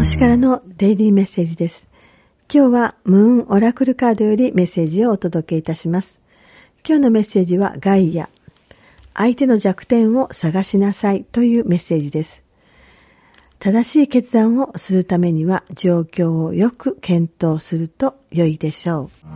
星からのデイリーメッセージです。今日はムーンオラクルカードよりメッセージをお届けいたします。今日のメッセージはガイア。相手の弱点を探しなさいというメッセージです。正しい決断をするためには状況をよく検討すると良いでしょう。